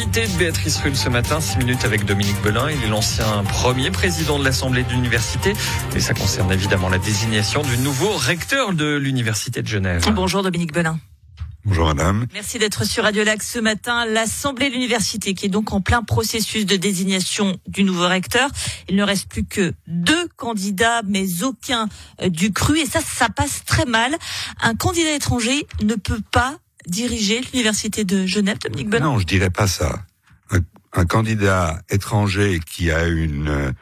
L'invité de Béatrice Rulle ce matin, 6 minutes avec Dominique Belin. Il est l'ancien premier président de l'Assemblée de l'université. Et ça concerne évidemment la désignation du nouveau recteur de l'Université de Genève. Bonjour Dominique Belin. Bonjour madame. Merci d'être sur Radio Lac ce matin. L'Assemblée de l'Université qui est donc en plein processus de désignation du nouveau recteur. Il ne reste plus que deux candidats, mais aucun euh, du cru. Et ça, ça passe très mal. Un candidat étranger ne peut pas diriger l'Université de Genève, Dominique Belin Non, je dirais pas ça. Un, un candidat étranger qui a une euh,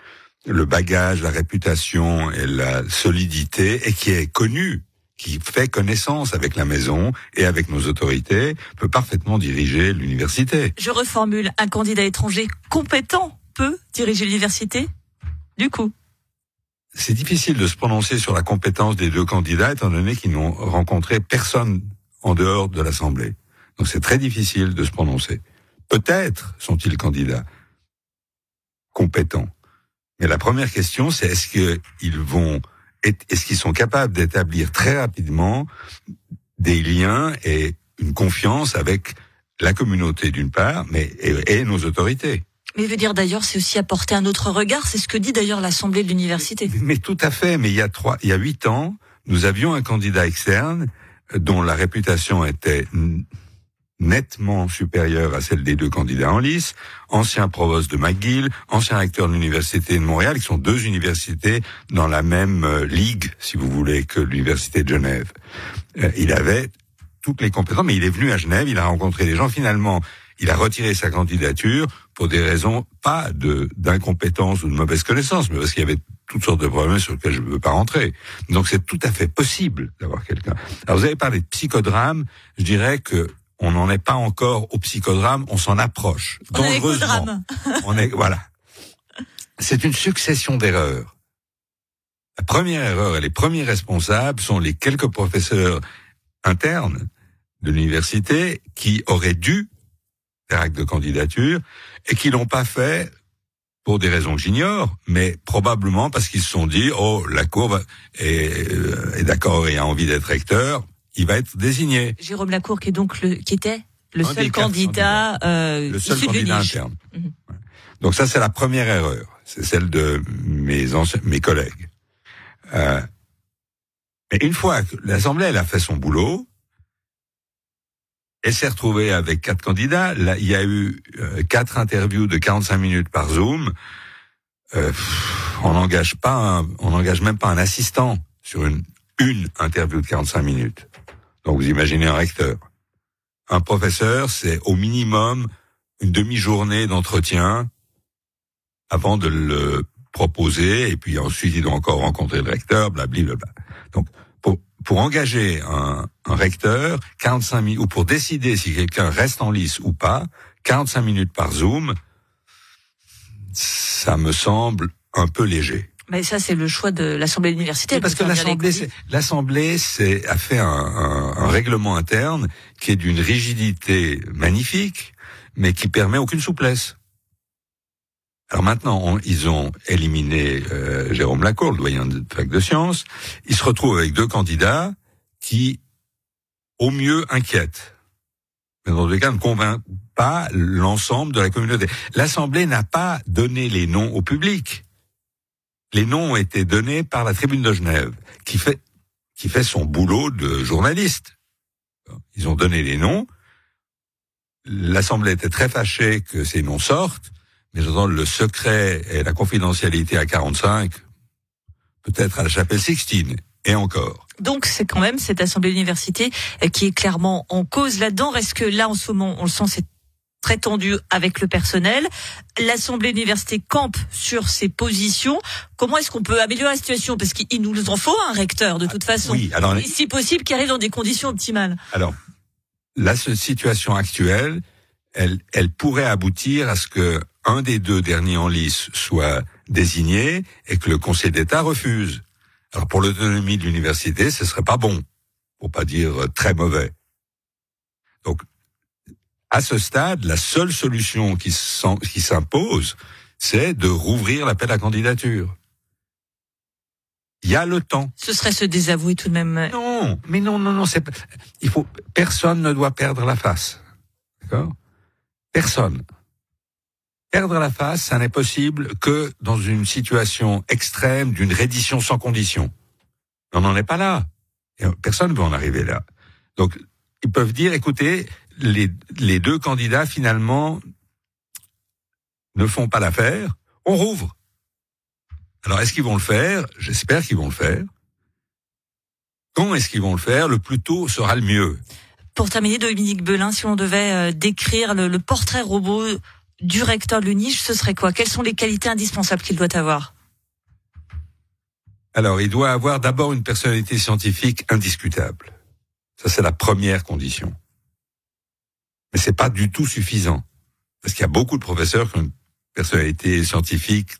le bagage, la réputation et la solidité et qui est connu qui fait connaissance avec la maison et avec nos autorités, peut parfaitement diriger l'université. Je reformule, un candidat étranger compétent peut diriger l'université? Du coup. C'est difficile de se prononcer sur la compétence des deux candidats étant donné qu'ils n'ont rencontré personne en dehors de l'Assemblée. Donc c'est très difficile de se prononcer. Peut-être sont-ils candidats compétents. Mais la première question, c'est est-ce qu'ils vont est-ce qu'ils sont capables d'établir très rapidement des liens et une confiance avec la communauté d'une part, mais et, nos autorités. Mais veut dire d'ailleurs, c'est aussi apporter un autre regard. C'est ce que dit d'ailleurs l'Assemblée de l'université. Mais, mais tout à fait. Mais il y a trois, il y a huit ans, nous avions un candidat externe dont la réputation était nettement supérieure à celle des deux candidats en lice, ancien provost de McGill, ancien recteur de l'université de Montréal, qui sont deux universités dans la même euh, ligue, si vous voulez, que l'université de Genève. Euh, il avait toutes les compétences, mais il est venu à Genève, il a rencontré des gens. Finalement, il a retiré sa candidature pour des raisons pas d'incompétence ou de mauvaise connaissance, mais parce qu'il y avait toutes sortes de problèmes sur lesquels je ne veux pas rentrer. Donc c'est tout à fait possible d'avoir quelqu'un. Alors vous avez parlé de psychodrame, je dirais que on n'en est pas encore au psychodrame, on s'en approche. On dangereusement. on est voilà. C'est une succession d'erreurs. La première erreur et les premiers responsables sont les quelques professeurs internes de l'université qui auraient dû faire acte de candidature et qui l'ont pas fait pour des raisons que j'ignore, mais probablement parce qu'ils se sont dit oh la cour est, euh, est d'accord et a envie d'être recteur, il va être désigné. Jérôme Lacour, qui est donc le, qui était le seul candidat, euh, le seul candidat interne. Mhm. Donc ça, c'est la première erreur. C'est celle de mes anciens, mes collègues. Euh, mais une fois que l'Assemblée elle a fait son boulot, elle s'est retrouvée avec quatre candidats. Là, il y a eu euh, quatre interviews de 45 minutes par Zoom. Euh, on n'engage pas, on n'engage même pas un assistant sur une une interview de 45 minutes. Donc vous imaginez un recteur. Un professeur, c'est au minimum une demi-journée d'entretien avant de le proposer, et puis ensuite il doit encore rencontrer le recteur, blablabla. Donc pour, engager un, un recteur, 45 minutes, ou pour décider si quelqu'un reste en lice ou pas, 45 minutes par Zoom, ça me semble un peu léger. Mais ça, c'est le choix de l'Assemblée universitaire. Parce que l'Assemblée, l'Assemblée, a fait un, un, un, règlement interne qui est d'une rigidité magnifique, mais qui permet aucune souplesse. Alors maintenant, ils ont éliminé euh, Jérôme Lacour, le doyen de fac de sciences. Ils se retrouvent avec deux candidats qui, au mieux, inquiètent. Mais dans tous les cas, ne convainquent pas l'ensemble de la communauté. L'Assemblée n'a pas donné les noms au public les noms ont été donnés par la Tribune de Genève, qui fait, qui fait son boulot de journaliste. Ils ont donné les noms. L'Assemblée était très fâchée que ces noms sortent, mais j'entends le secret et la confidentialité à 45, peut-être à la chapelle Sixtine, et encore. Donc c'est quand même cette Assemblée d'université qui est clairement en cause là-dedans. Est-ce que là, en ce moment, on le sent, c'est très tendu avec le personnel? L'Assemblée d'université campe sur ses positions. Comment est-ce qu'on peut améliorer la situation? Parce qu'il nous en faut un recteur de toute ah, façon. Oui, alors, Et si possible, qui arrive dans des conditions optimales. Alors, la situation actuelle, elle, elle pourrait aboutir à ce que un des deux derniers en lice soit désigné et que le Conseil d'État refuse. Alors pour l'autonomie de l'université, ce serait pas bon, pour pas dire très mauvais. Donc à ce stade, la seule solution qui s'impose, c'est de rouvrir l'appel à candidature. Il y a le temps. Ce serait se désavouer tout de même. Euh, non, mais non, non, non, c'est il faut personne ne doit perdre la face. D'accord? Personne. Perdre la face, ça n'est possible que dans une situation extrême d'une reddition sans condition. On n'en est pas là. personne ne peut en arriver là. Donc, ils peuvent dire, écoutez, les, les deux candidats, finalement, ne font pas l'affaire, on rouvre. Alors, est-ce qu'ils vont le faire? J'espère qu'ils vont le faire. Quand est-ce qu'ils vont le faire? Le plus tôt sera le mieux. Pour terminer, Dominique Belin, si on devait euh, décrire le, portrait robot du recteur l'UNIGE, ce serait quoi? Quelles sont les qualités indispensables qu'il doit avoir? Alors, il doit avoir d'abord une personnalité scientifique indiscutable. Ça, c'est la première condition. Mais c'est pas du tout suffisant. Parce qu'il y a beaucoup de professeurs qui ont une personnalité scientifique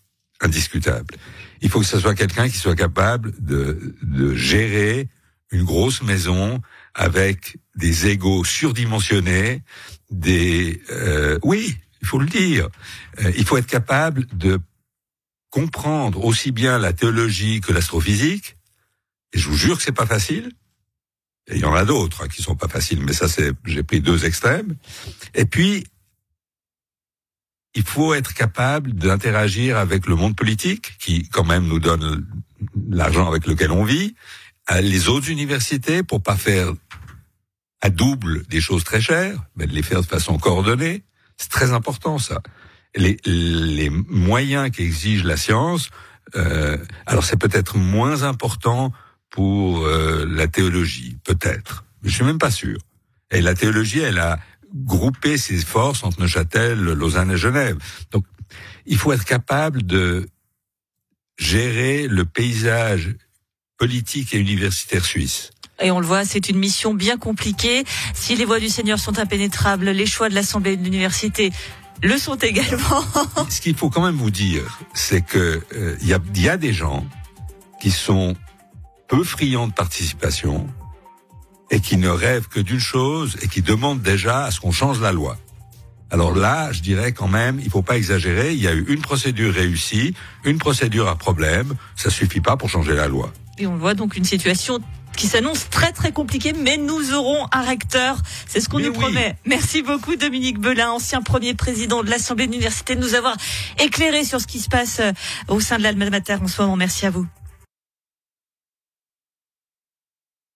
indiscutable. Il faut que ce soit quelqu'un qui soit capable de, de gérer une grosse maison avec des égaux surdimensionnés, des euh, oui, il faut le dire. Euh, il faut être capable de comprendre aussi bien la théologie que l'astrophysique. Et je vous jure que c'est pas facile. Il y en a d'autres hein, qui sont pas faciles, mais ça c'est j'ai pris deux extrêmes. Et puis il faut être capable d'interagir avec le monde politique, qui quand même nous donne l'argent avec lequel on vit, les autres universités, pour pas faire à double des choses très chères, mais de les faire de façon coordonnée. C'est très important ça. Les, les moyens qu'exige la science, euh, alors c'est peut-être moins important pour euh, la théologie, peut-être. Je suis même pas sûr. Et la théologie, elle a grouper ses forces entre Neuchâtel, Lausanne et Genève. Donc, il faut être capable de gérer le paysage politique et universitaire suisse. Et on le voit, c'est une mission bien compliquée. Si les voies du Seigneur sont impénétrables, les choix de l'Assemblée de l'université le sont également. Ce qu'il faut quand même vous dire, c'est que euh, il y, y a des gens qui sont peu friands de participation, et qui ne rêve que d'une chose et qui demande déjà à ce qu'on change la loi. Alors là, je dirais quand même, il faut pas exagérer. Il y a eu une procédure réussie, une procédure à problème. Ça suffit pas pour changer la loi. Et on voit donc une situation qui s'annonce très très compliquée, mais nous aurons un recteur. C'est ce qu'on nous promet. Merci beaucoup Dominique Belin, ancien premier président de l'Assemblée de l'Université, de nous avoir éclairé sur ce qui se passe euh, au sein de l'Alma Mater en ce moment. Merci à vous.